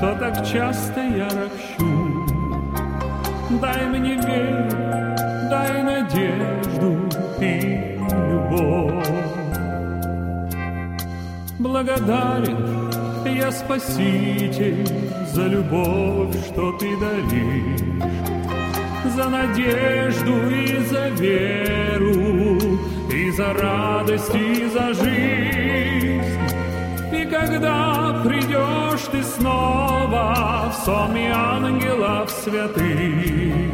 Что так часто я ропщу. Дай мне веру, дай надежду и любовь. Благодарен я Спаситель, за любовь, что ты даришь, за надежду и за веру, и за радость, и за жизнь. И когда придешь ты снова в сонме ангелов святых,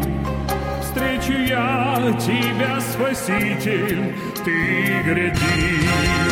встречу я тебя, Спаситель, ты гряди.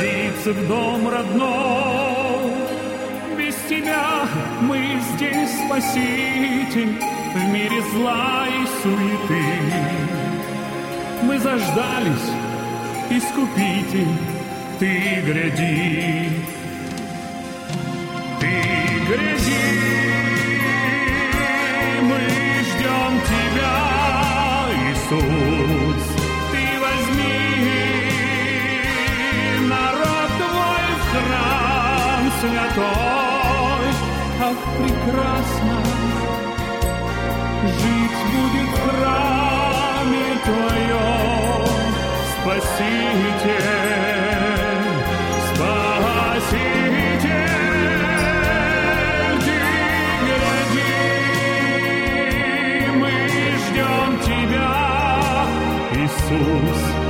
Возвратиться в дом родной. Без тебя мы здесь, Спаситель, В мире зла и суеты. Мы заждались, Искупитель, Ты гряди, Ты гряди. Иисус, святой, как прекрасно жить будет в храме Твоем, Спаситель. Иисус, Ты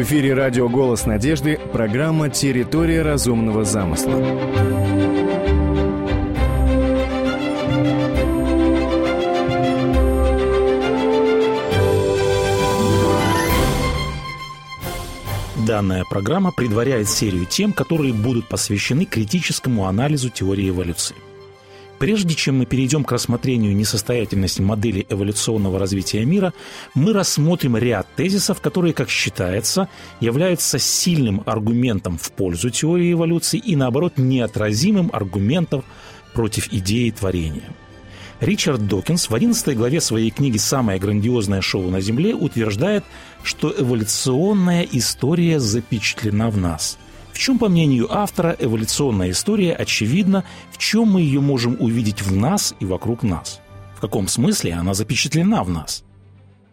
В эфире радио «Голос надежды» программа «Территория разумного замысла». Данная программа предваряет серию тем, которые будут посвящены критическому анализу теории эволюции. Прежде чем мы перейдем к рассмотрению несостоятельности модели эволюционного развития мира, мы рассмотрим ряд тезисов, которые, как считается, являются сильным аргументом в пользу теории эволюции и, наоборот, неотразимым аргументом против идеи творения. Ричард Докинс в 11 главе своей книги «Самое грандиозное шоу на Земле» утверждает, что эволюционная история запечатлена в нас – чем, по мнению автора, эволюционная история очевидна, в чем мы ее можем увидеть в нас и вокруг нас. В каком смысле она запечатлена в нас?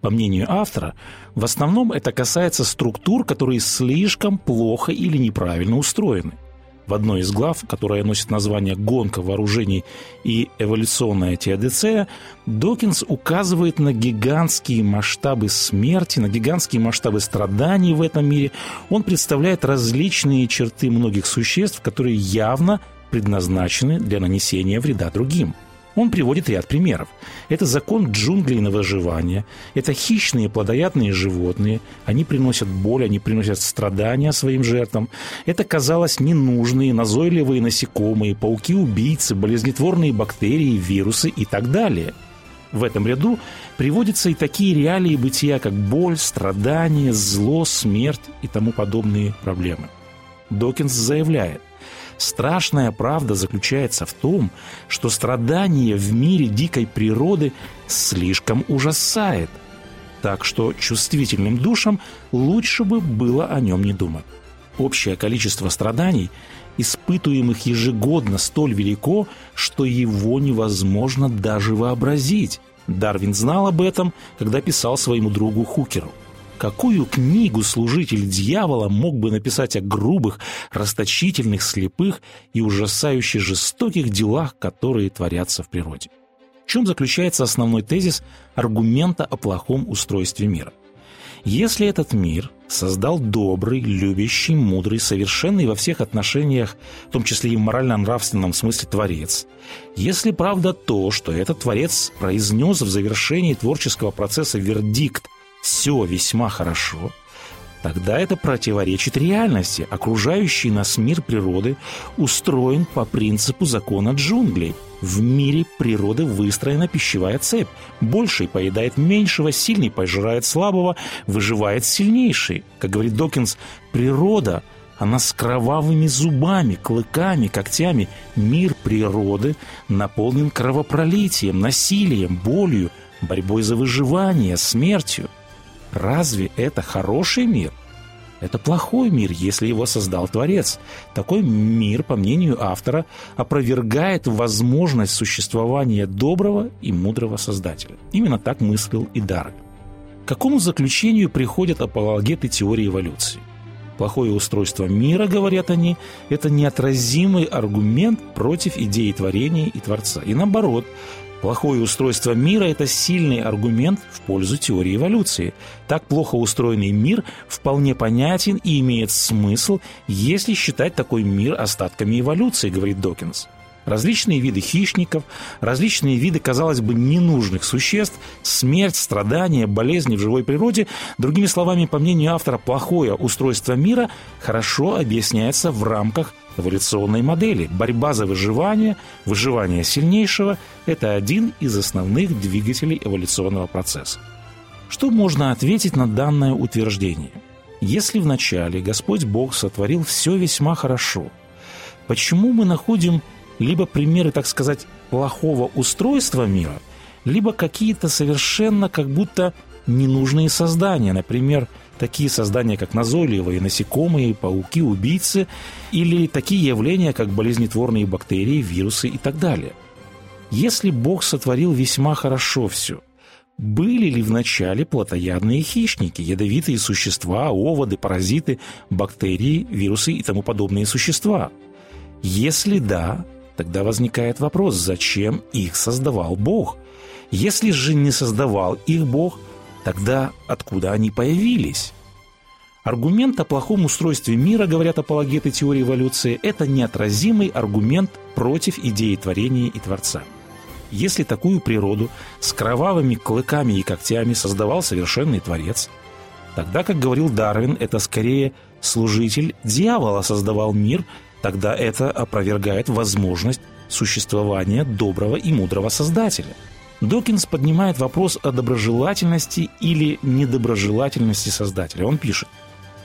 По мнению автора, в основном это касается структур, которые слишком плохо или неправильно устроены – в одной из глав, которая носит название «Гонка вооружений и эволюционная теодицея», Докинс указывает на гигантские масштабы смерти, на гигантские масштабы страданий в этом мире. Он представляет различные черты многих существ, которые явно предназначены для нанесения вреда другим – он приводит ряд примеров. Это закон джунглей на выживание, это хищные плодоядные животные, они приносят боль, они приносят страдания своим жертвам. Это, казалось, ненужные, назойливые насекомые, пауки-убийцы, болезнетворные бактерии, вирусы и так далее. В этом ряду приводятся и такие реалии бытия, как боль, страдания, зло, смерть и тому подобные проблемы. Докинс заявляет, Страшная правда заключается в том, что страдание в мире дикой природы слишком ужасает. Так что чувствительным душам лучше бы было о нем не думать. Общее количество страданий, испытуемых ежегодно, столь велико, что его невозможно даже вообразить. Дарвин знал об этом, когда писал своему другу Хукеру – Какую книгу служитель дьявола мог бы написать о грубых, расточительных, слепых и ужасающе жестоких делах, которые творятся в природе? В чем заключается основной тезис аргумента о плохом устройстве мира? Если этот мир создал добрый, любящий, мудрый, совершенный во всех отношениях, в том числе и в морально-нравственном смысле Творец, если правда то, что этот Творец произнес в завершении творческого процесса вердикт все весьма хорошо, тогда это противоречит реальности. Окружающий нас мир природы устроен по принципу закона джунглей. В мире природы выстроена пищевая цепь. Больший поедает меньшего, сильный пожирает слабого, выживает сильнейший. Как говорит Докинс, природа – она с кровавыми зубами, клыками, когтями. Мир природы наполнен кровопролитием, насилием, болью, борьбой за выживание, смертью. Разве это хороший мир? Это плохой мир, если его создал Творец. Такой мир, по мнению автора, опровергает возможность существования доброго и мудрого Создателя. Именно так мыслил и Дарвин. К какому заключению приходят апологеты теории эволюции? Плохое устройство мира, говорят они, это неотразимый аргумент против идеи творения и Творца. И наоборот, Плохое устройство мира – это сильный аргумент в пользу теории эволюции. Так плохо устроенный мир вполне понятен и имеет смысл, если считать такой мир остатками эволюции, говорит Докинс. Различные виды хищников, различные виды, казалось бы, ненужных существ, смерть, страдания, болезни в живой природе, другими словами, по мнению автора, плохое устройство мира хорошо объясняется в рамках эволюционной модели. Борьба за выживание, выживание сильнейшего – это один из основных двигателей эволюционного процесса. Что можно ответить на данное утверждение? Если вначале Господь Бог сотворил все весьма хорошо, почему мы находим либо примеры, так сказать, плохого устройства мира, либо какие-то совершенно как будто ненужные создания, например, такие создания, как назойливые насекомые, пауки, убийцы, или такие явления, как болезнетворные бактерии, вирусы и так далее. Если Бог сотворил весьма хорошо все, были ли вначале плотоядные хищники, ядовитые существа, оводы, паразиты, бактерии, вирусы и тому подобные существа? Если да, Тогда возникает вопрос, зачем их создавал Бог? Если же не создавал их Бог, тогда откуда они появились? Аргумент о плохом устройстве мира, говорят апологеты теории эволюции, это неотразимый аргумент против идеи творения и Творца. Если такую природу с кровавыми клыками и когтями создавал совершенный Творец, тогда, как говорил Дарвин, это скорее служитель дьявола создавал мир – тогда это опровергает возможность существования доброго и мудрого Создателя. Докинс поднимает вопрос о доброжелательности или недоброжелательности Создателя. Он пишет,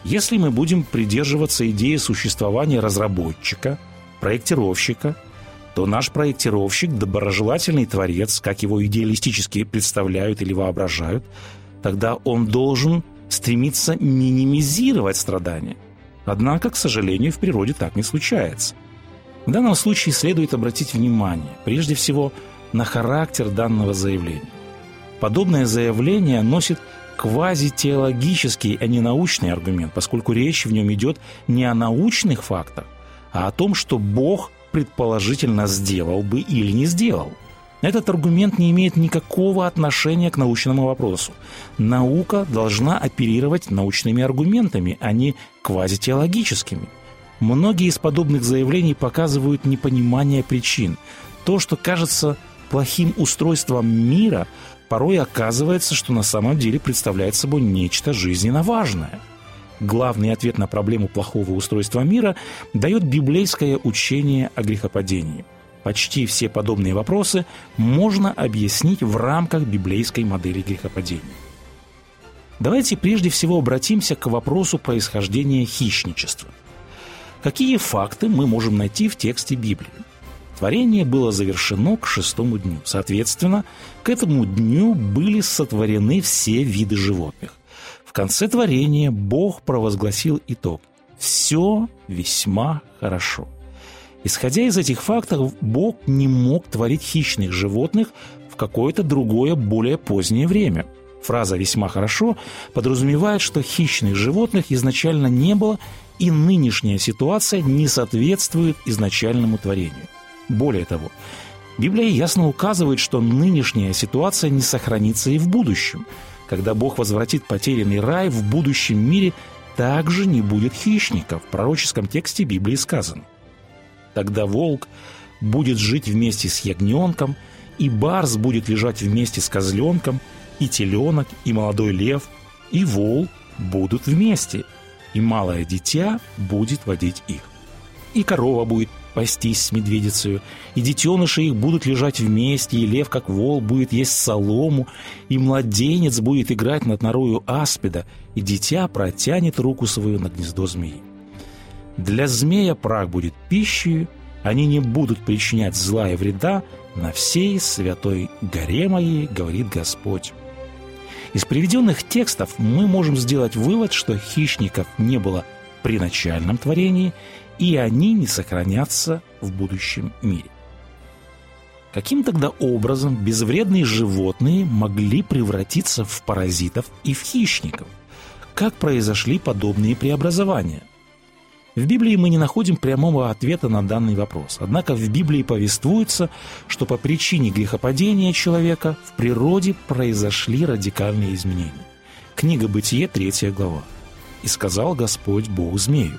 если мы будем придерживаться идеи существования разработчика, проектировщика, то наш проектировщик – доброжелательный творец, как его идеалистически представляют или воображают, тогда он должен стремиться минимизировать страдания – Однако, к сожалению, в природе так не случается. В данном случае следует обратить внимание, прежде всего, на характер данного заявления. Подобное заявление носит квазитеологический, а не научный аргумент, поскольку речь в нем идет не о научных фактах, а о том, что Бог предположительно сделал бы или не сделал. Этот аргумент не имеет никакого отношения к научному вопросу. Наука должна оперировать научными аргументами, а не квазитеологическими. Многие из подобных заявлений показывают непонимание причин. То, что кажется плохим устройством мира, порой оказывается, что на самом деле представляет собой нечто жизненно важное. Главный ответ на проблему плохого устройства мира дает библейское учение о грехопадении – Почти все подобные вопросы можно объяснить в рамках библейской модели грехопадения. Давайте прежде всего обратимся к вопросу происхождения хищничества. Какие факты мы можем найти в тексте Библии? Творение было завершено к шестому дню. Соответственно, к этому дню были сотворены все виды животных. В конце творения Бог провозгласил итог. Все весьма хорошо – Исходя из этих фактов, Бог не мог творить хищных животных в какое-то другое, более позднее время. Фраза «весьма хорошо» подразумевает, что хищных животных изначально не было, и нынешняя ситуация не соответствует изначальному творению. Более того, Библия ясно указывает, что нынешняя ситуация не сохранится и в будущем. Когда Бог возвратит потерянный рай, в будущем мире также не будет хищников. В пророческом тексте Библии сказано. Тогда волк будет жить вместе с ягненком, и барс будет лежать вместе с козленком, и теленок, и молодой лев, и вол будут вместе, и малое дитя будет водить их. И корова будет пастись с медведицей, и детеныши их будут лежать вместе, и лев, как вол, будет есть солому, и младенец будет играть над норою аспида, и дитя протянет руку свою на гнездо змеи. Для змея прах будет пищей, они не будут причинять зла и вреда на всей святой горе моей, говорит Господь. Из приведенных текстов мы можем сделать вывод, что хищников не было при начальном творении, и они не сохранятся в будущем мире. Каким тогда образом безвредные животные могли превратиться в паразитов и в хищников? Как произошли подобные преобразования? В Библии мы не находим прямого ответа на данный вопрос. Однако в Библии повествуется, что по причине грехопадения человека в природе произошли радикальные изменения. Книга Бытие, 3 глава. «И сказал Господь Бог змею,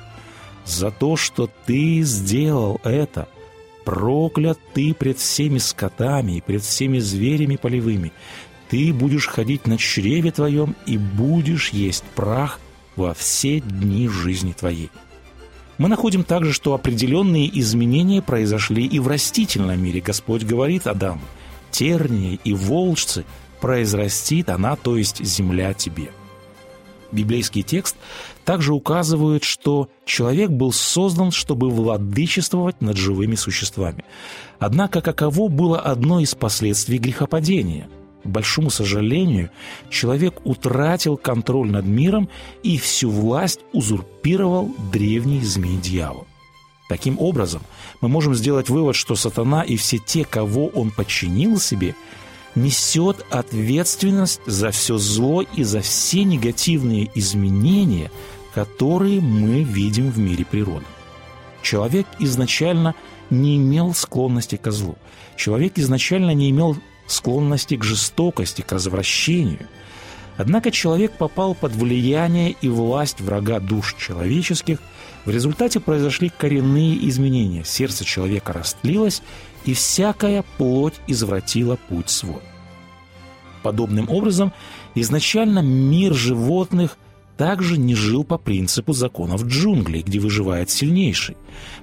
за то, что ты сделал это, проклят ты пред всеми скотами и пред всеми зверями полевыми. Ты будешь ходить на чреве твоем и будешь есть прах во все дни жизни твоей». Мы находим также, что определенные изменения произошли и в растительном мире. Господь говорит Адаму, тернии и волчцы произрастит она, то есть земля тебе. Библейский текст также указывает, что человек был создан, чтобы владычествовать над живыми существами. Однако каково было одно из последствий грехопадения – большому сожалению, человек утратил контроль над миром и всю власть узурпировал древний змей-дьявол. Таким образом, мы можем сделать вывод, что сатана и все те, кого он подчинил себе, несет ответственность за все зло и за все негативные изменения, которые мы видим в мире природы. Человек изначально не имел склонности к злу. Человек изначально не имел склонности к жестокости, к развращению. Однако человек попал под влияние и власть врага душ человеческих, в результате произошли коренные изменения, сердце человека растлилось, и всякая плоть извратила путь свой. Подобным образом, изначально мир животных также не жил по принципу законов джунглей, где выживает сильнейший.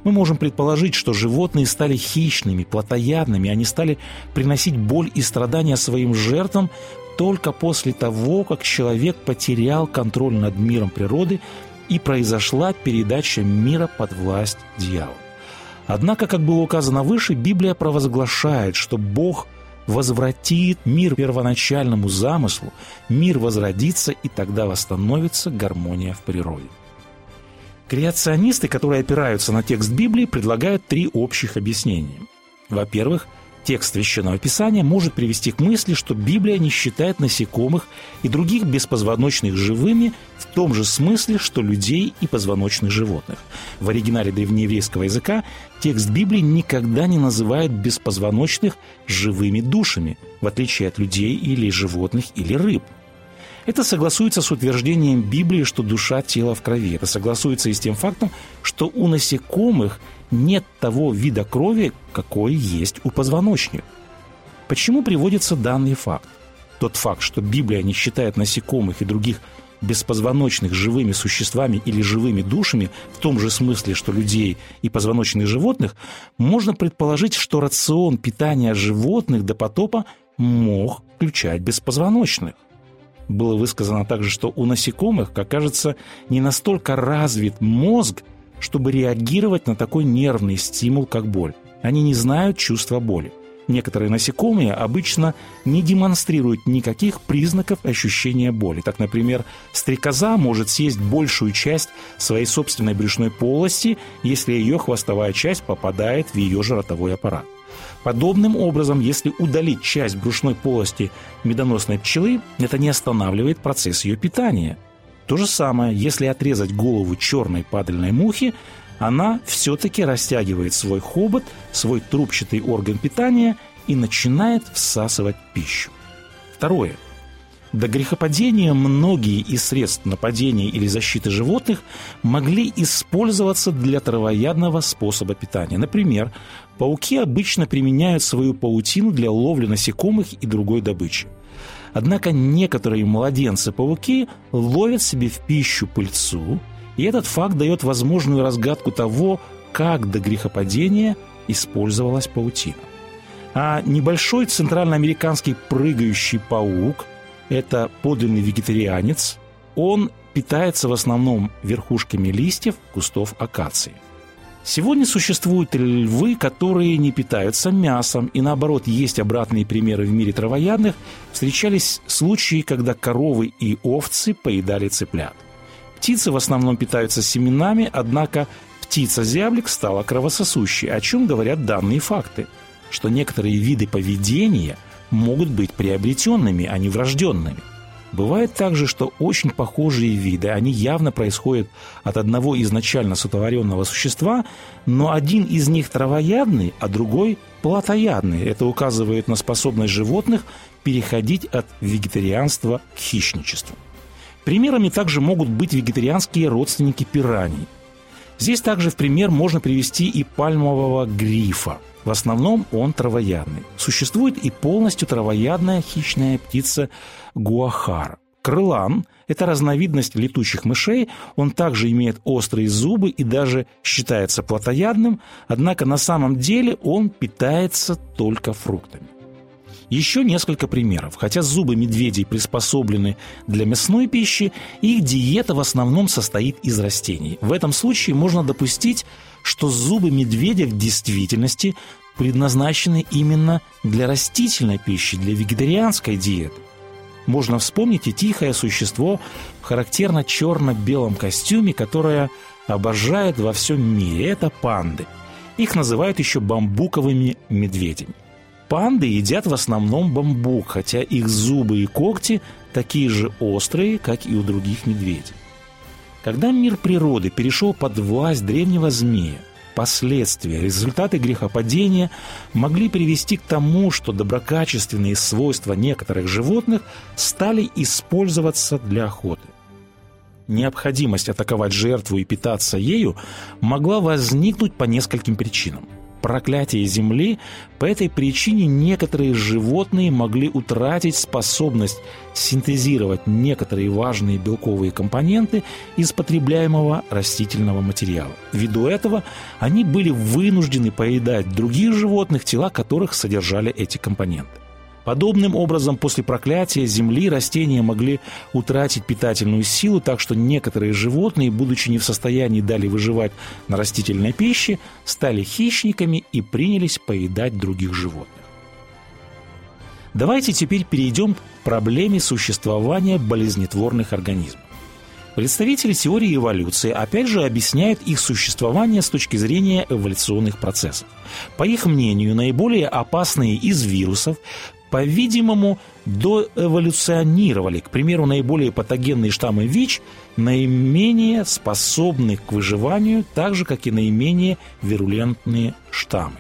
Мы можем предположить, что животные стали хищными, плотоядными, они стали приносить боль и страдания своим жертвам только после того, как человек потерял контроль над миром природы и произошла передача мира под власть дьявола. Однако, как было указано выше, Библия провозглашает, что Бог – возвратит мир первоначальному замыслу, мир возродится, и тогда восстановится гармония в природе. Креационисты, которые опираются на текст Библии, предлагают три общих объяснения. Во-первых, Текст Священного Писания может привести к мысли, что Библия не считает насекомых и других беспозвоночных живыми в том же смысле, что людей и позвоночных животных. В оригинале древнееврейского языка текст Библии никогда не называет беспозвоночных живыми душами, в отличие от людей или животных или рыб. Это согласуется с утверждением Библии, что душа – тело в крови. Это согласуется и с тем фактом, что у насекомых – нет того вида крови, какой есть у позвоночных. Почему приводится данный факт? Тот факт, что Библия не считает насекомых и других беспозвоночных живыми существами или живыми душами, в том же смысле, что людей и позвоночных животных, можно предположить, что рацион питания животных до потопа мог включать беспозвоночных. Было высказано также, что у насекомых, как кажется, не настолько развит мозг, чтобы реагировать на такой нервный стимул, как боль. Они не знают чувства боли. Некоторые насекомые обычно не демонстрируют никаких признаков ощущения боли. Так, например, стрекоза может съесть большую часть своей собственной брюшной полости, если ее хвостовая часть попадает в ее же ротовой аппарат. Подобным образом, если удалить часть брюшной полости медоносной пчелы, это не останавливает процесс ее питания – то же самое, если отрезать голову черной падальной мухи, она все-таки растягивает свой хобот, свой трубчатый орган питания и начинает всасывать пищу. Второе. До грехопадения многие из средств нападения или защиты животных могли использоваться для травоядного способа питания. Например, пауки обычно применяют свою паутину для ловли насекомых и другой добычи. Однако некоторые младенцы-пауки ловят себе в пищу пыльцу, и этот факт дает возможную разгадку того, как до грехопадения использовалась паутина. А небольшой центральноамериканский прыгающий паук – это подлинный вегетарианец. Он питается в основном верхушками листьев кустов акации. Сегодня существуют львы, которые не питаются мясом, и наоборот, есть обратные примеры в мире травоядных. Встречались случаи, когда коровы и овцы поедали цыплят. Птицы в основном питаются семенами, однако птица-зяблик стала кровососущей, о чем говорят данные факты, что некоторые виды поведения могут быть приобретенными, а не врожденными. Бывает также, что очень похожие виды, они явно происходят от одного изначально сотворенного существа, но один из них травоядный, а другой плотоядный. Это указывает на способность животных переходить от вегетарианства к хищничеству. Примерами также могут быть вегетарианские родственники пираний. Здесь также в пример можно привести и пальмового грифа – в основном он травоядный. Существует и полностью травоядная хищная птица гуахар. Крылан – это разновидность летучих мышей, он также имеет острые зубы и даже считается плотоядным, однако на самом деле он питается только фруктами. Еще несколько примеров. Хотя зубы медведей приспособлены для мясной пищи, их диета в основном состоит из растений. В этом случае можно допустить, что зубы медведя в действительности предназначены именно для растительной пищи, для вегетарианской диеты. Можно вспомнить и тихое существо в характерно черно-белом костюме, которое обожает во всем мире. Это панды. Их называют еще бамбуковыми медведями. Панды едят в основном бамбук, хотя их зубы и когти такие же острые, как и у других медведей. Когда мир природы перешел под власть древнего змея, последствия, результаты грехопадения могли привести к тому, что доброкачественные свойства некоторых животных стали использоваться для охоты. Необходимость атаковать жертву и питаться ею могла возникнуть по нескольким причинам – проклятие Земли, по этой причине некоторые животные могли утратить способность синтезировать некоторые важные белковые компоненты из потребляемого растительного материала. Ввиду этого они были вынуждены поедать других животных, тела которых содержали эти компоненты. Подобным образом, после проклятия Земли растения могли утратить питательную силу, так что некоторые животные, будучи не в состоянии далее выживать на растительной пище, стали хищниками и принялись поедать других животных. Давайте теперь перейдем к проблеме существования болезнетворных организмов. Представители теории эволюции опять же объясняют их существование с точки зрения эволюционных процессов. По их мнению, наиболее опасные из вирусов по-видимому, доэволюционировали. К примеру, наиболее патогенные штаммы ВИЧ наименее способны к выживанию, так же, как и наименее вирулентные штаммы.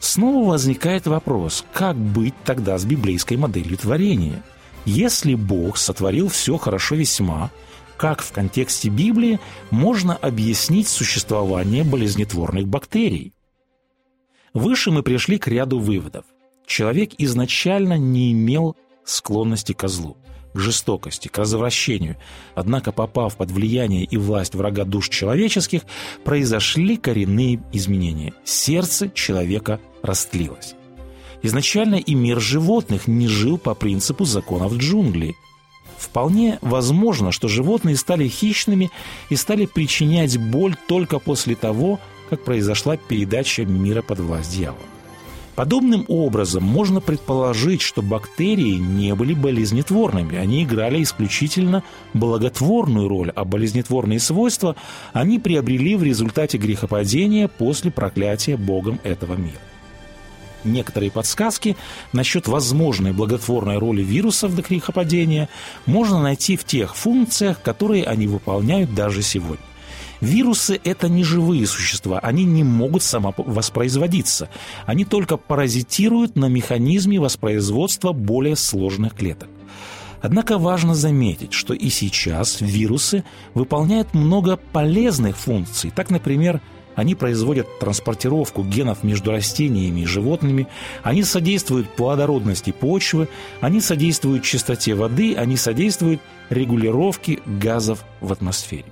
Снова возникает вопрос, как быть тогда с библейской моделью творения? Если Бог сотворил все хорошо весьма, как в контексте Библии можно объяснить существование болезнетворных бактерий? Выше мы пришли к ряду выводов – человек изначально не имел склонности к злу, к жестокости, к развращению. Однако, попав под влияние и власть врага душ человеческих, произошли коренные изменения. Сердце человека растлилось. Изначально и мир животных не жил по принципу законов джунглей. Вполне возможно, что животные стали хищными и стали причинять боль только после того, как произошла передача мира под власть дьявола. Подобным образом можно предположить, что бактерии не были болезнетворными, они играли исключительно благотворную роль, а болезнетворные свойства они приобрели в результате грехопадения после проклятия Богом этого мира. Некоторые подсказки насчет возможной благотворной роли вирусов до грехопадения можно найти в тех функциях, которые они выполняют даже сегодня. Вирусы – это не живые существа, они не могут самовоспроизводиться. Они только паразитируют на механизме воспроизводства более сложных клеток. Однако важно заметить, что и сейчас вирусы выполняют много полезных функций. Так, например, они производят транспортировку генов между растениями и животными, они содействуют плодородности почвы, они содействуют чистоте воды, они содействуют регулировке газов в атмосфере.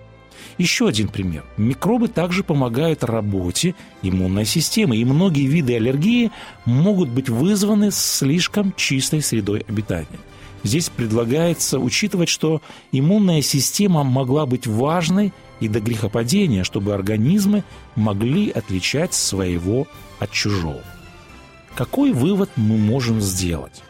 Еще один пример. Микробы также помогают работе иммунной системы, и многие виды аллергии могут быть вызваны слишком чистой средой обитания. Здесь предлагается учитывать, что иммунная система могла быть важной и до грехопадения, чтобы организмы могли отличать своего от чужого. Какой вывод мы можем сделать?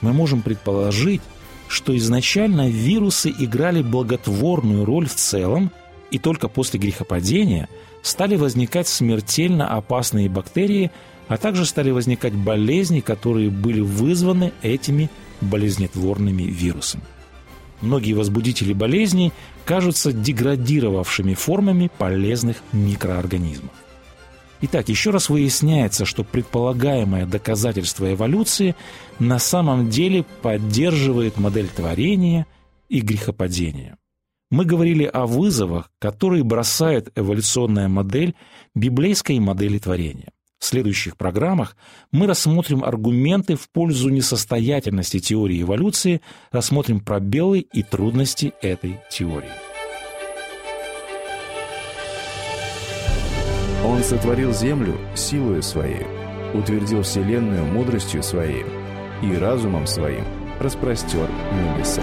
Мы можем предположить, что изначально вирусы играли благотворную роль в целом, и только после грехопадения стали возникать смертельно опасные бактерии, а также стали возникать болезни, которые были вызваны этими болезнетворными вирусами. Многие возбудители болезней кажутся деградировавшими формами полезных микроорганизмов. Итак, еще раз выясняется, что предполагаемое доказательство эволюции на самом деле поддерживает модель творения и грехопадения. Мы говорили о вызовах, которые бросает эволюционная модель библейской модели творения. В следующих программах мы рассмотрим аргументы в пользу несостоятельности теории эволюции, рассмотрим пробелы и трудности этой теории. Он сотворил землю силою своей, утвердил вселенную мудростью своей и разумом своим распростер небеса.